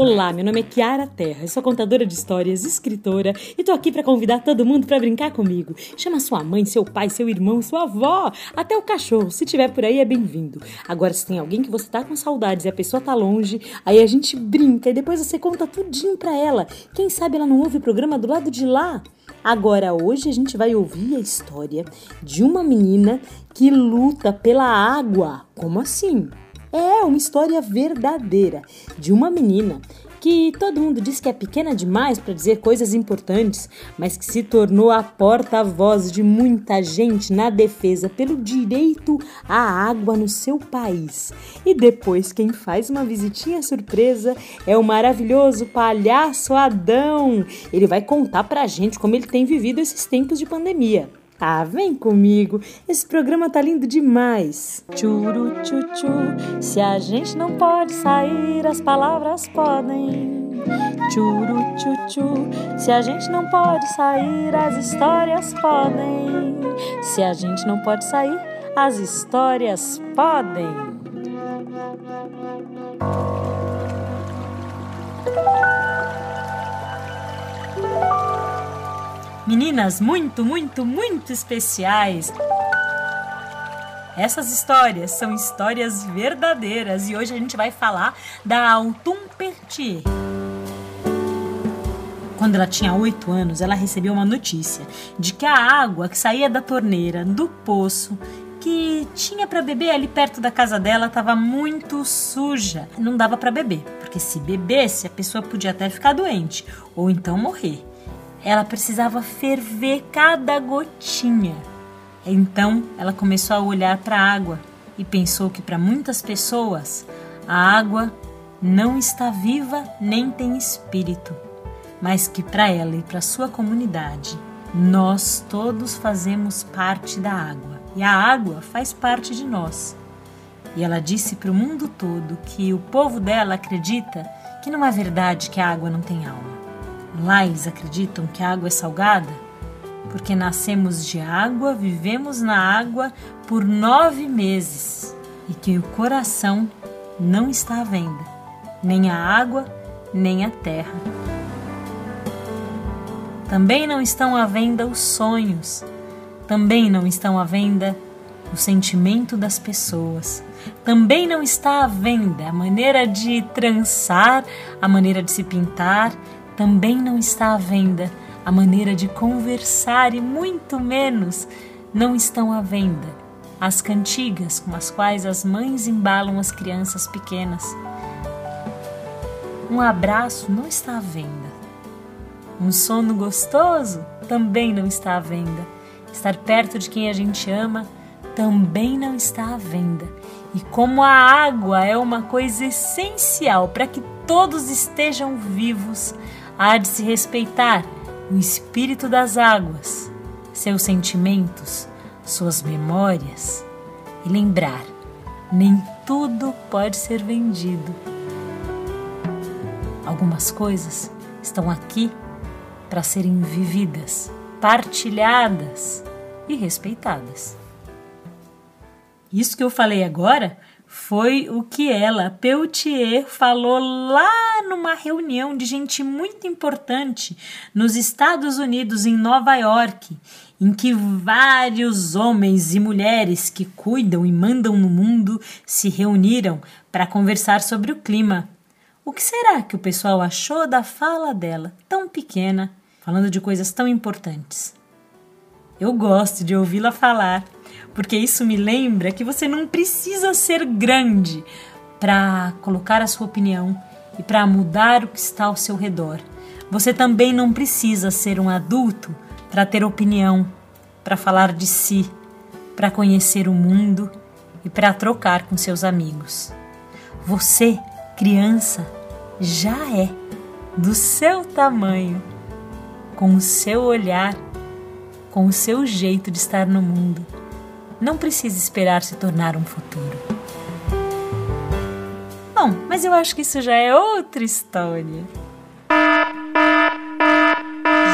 Olá, meu nome é Kiara Terra, eu sou contadora de histórias, escritora e tô aqui para convidar todo mundo para brincar comigo. Chama sua mãe, seu pai, seu irmão, sua avó, até o cachorro, se tiver por aí é bem-vindo. Agora, se tem alguém que você tá com saudades e a pessoa tá longe, aí a gente brinca e depois você conta tudinho pra ela. Quem sabe ela não ouve o programa do lado de lá? Agora, hoje a gente vai ouvir a história de uma menina que luta pela água. Como assim? É uma história verdadeira de uma menina que todo mundo diz que é pequena demais para dizer coisas importantes, mas que se tornou a porta-voz de muita gente na defesa pelo direito à água no seu país. E depois, quem faz uma visitinha surpresa é o maravilhoso palhaço Adão. Ele vai contar pra gente como ele tem vivido esses tempos de pandemia. Ah, vem comigo, esse programa tá lindo demais. Churu chuchu, se a gente não pode sair, as palavras podem. Churu chuchu, se a gente não pode sair, as histórias podem. Se a gente não pode sair, as histórias podem. Meninas muito, muito, muito especiais. Essas histórias são histórias verdadeiras e hoje a gente vai falar da Autumn Pertier. Quando ela tinha 8 anos, ela recebeu uma notícia de que a água que saía da torneira, do poço, que tinha para beber ali perto da casa dela estava muito suja. Não dava para beber, porque se bebesse a pessoa podia até ficar doente ou então morrer. Ela precisava ferver cada gotinha. Então ela começou a olhar para a água e pensou que para muitas pessoas a água não está viva nem tem espírito, mas que para ela e para sua comunidade nós todos fazemos parte da água e a água faz parte de nós. E ela disse para o mundo todo que o povo dela acredita que não é verdade que a água não tem alma. Eles acreditam que a água é salgada porque nascemos de água, vivemos na água por nove meses e que o coração não está à venda, nem a água, nem a terra. Também não estão à venda os sonhos, também não estão à venda o sentimento das pessoas. Também não está à venda a maneira de trançar, a maneira de se pintar, também não está à venda a maneira de conversar e muito menos não estão à venda as cantigas com as quais as mães embalam as crianças pequenas. Um abraço não está à venda. Um sono gostoso também não está à venda. Estar perto de quem a gente ama também não está à venda. E como a água é uma coisa essencial para que todos estejam vivos, há de se respeitar o espírito das águas, seus sentimentos, suas memórias e lembrar: nem tudo pode ser vendido. Algumas coisas estão aqui para serem vividas, partilhadas e respeitadas. Isso que eu falei agora foi o que ela, Peltier, falou lá numa reunião de gente muito importante nos Estados Unidos, em Nova York, em que vários homens e mulheres que cuidam e mandam no mundo se reuniram para conversar sobre o clima. O que será que o pessoal achou da fala dela, tão pequena, falando de coisas tão importantes? Eu gosto de ouvi-la falar porque isso me lembra que você não precisa ser grande para colocar a sua opinião e para mudar o que está ao seu redor. Você também não precisa ser um adulto para ter opinião, para falar de si, para conhecer o mundo e para trocar com seus amigos. Você, criança, já é do seu tamanho, com o seu olhar, com o seu jeito de estar no mundo não precisa esperar se tornar um futuro. Bom, mas eu acho que isso já é outra história.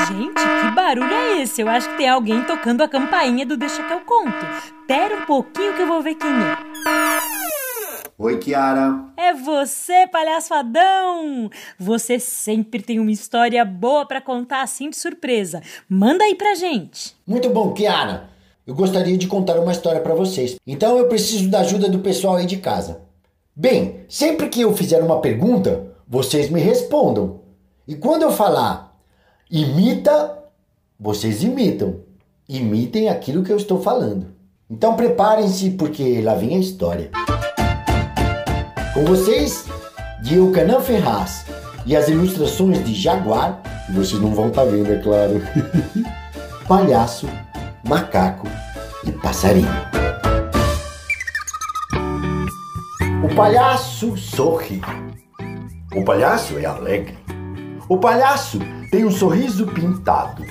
Gente, que barulho é esse? Eu acho que tem alguém tocando a campainha do Deixa que eu conto. Pera um pouquinho que eu vou ver quem é. Oi, Kiara. É você, palhaçadão! Você sempre tem uma história boa para contar assim de surpresa. Manda aí pra gente. Muito bom, Kiara. Eu gostaria de contar uma história para vocês. Então eu preciso da ajuda do pessoal aí de casa. Bem, sempre que eu fizer uma pergunta, vocês me respondam. E quando eu falar imita, vocês imitam. Imitem aquilo que eu estou falando. Então preparem-se porque lá vem a história. Com vocês, Diocanã Ferraz e as ilustrações de Jaguar, vocês não vão estar tá vendo, é claro. Palhaço, macaco e passarinho. O palhaço sorri. O palhaço é alegre. O palhaço tem um sorriso pintado.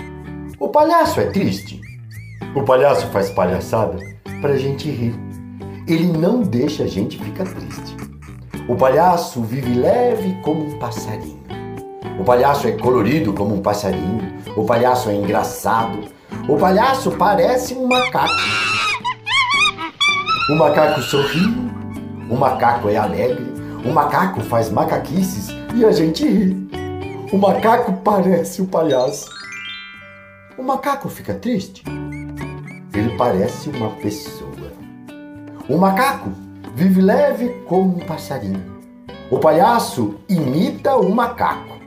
O palhaço é triste. O palhaço faz palhaçada pra gente rir. Ele não deixa a gente ficar triste. O palhaço vive leve como um passarinho. O palhaço é colorido como um passarinho. O palhaço é engraçado. O palhaço parece um macaco. O macaco sorri. O macaco é alegre. O macaco faz macaquices e a gente ri. O macaco parece o palhaço. O macaco fica triste. Ele parece uma pessoa. O macaco vive leve como um passarinho. O palhaço imita o macaco.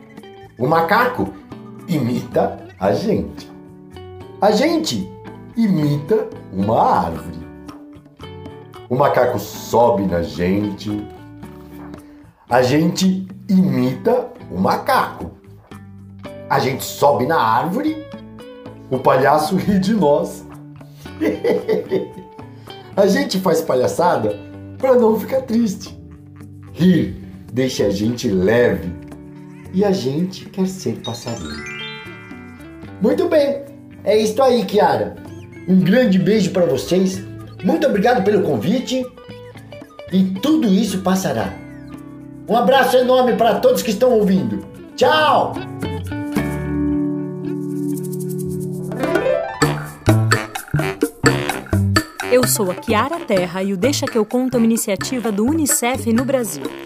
O macaco imita a gente. A gente imita uma árvore. O macaco sobe na gente. A gente imita o macaco. A gente sobe na árvore, o palhaço ri de nós. a gente faz palhaçada para não ficar triste. Rir deixa a gente leve e a gente quer ser passarinho. Muito bem, é isso aí, Kiara. Um grande beijo para vocês. Muito obrigado pelo convite. E tudo isso passará. Um abraço enorme para todos que estão ouvindo. Tchau! Eu sou a Kiara Terra e o Deixa que eu conto é uma iniciativa do UNICEF no Brasil.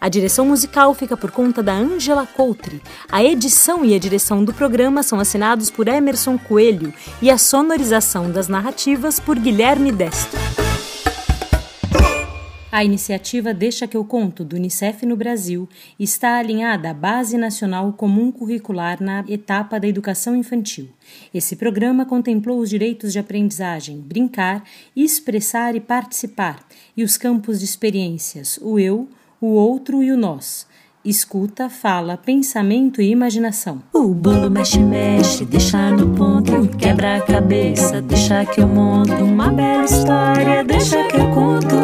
A direção musical fica por conta da Angela Coutre. A edição e a direção do programa são assinados por Emerson Coelho e a sonorização das narrativas por Guilherme Destro. A iniciativa Deixa que eu conto do Unicef no Brasil está alinhada à Base Nacional Comum Curricular na etapa da educação infantil. Esse programa contemplou os direitos de aprendizagem, brincar, expressar e participar, e os campos de experiências, o eu, o outro e o nós. Escuta, fala, pensamento e imaginação. O bolo mexe, mexe, deixa no ponto, quebra a cabeça, deixa que eu monto uma bela história, deixa que eu conto.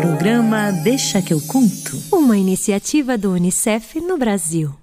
Programa Deixa que eu conto. Uma iniciativa do Unicef no Brasil.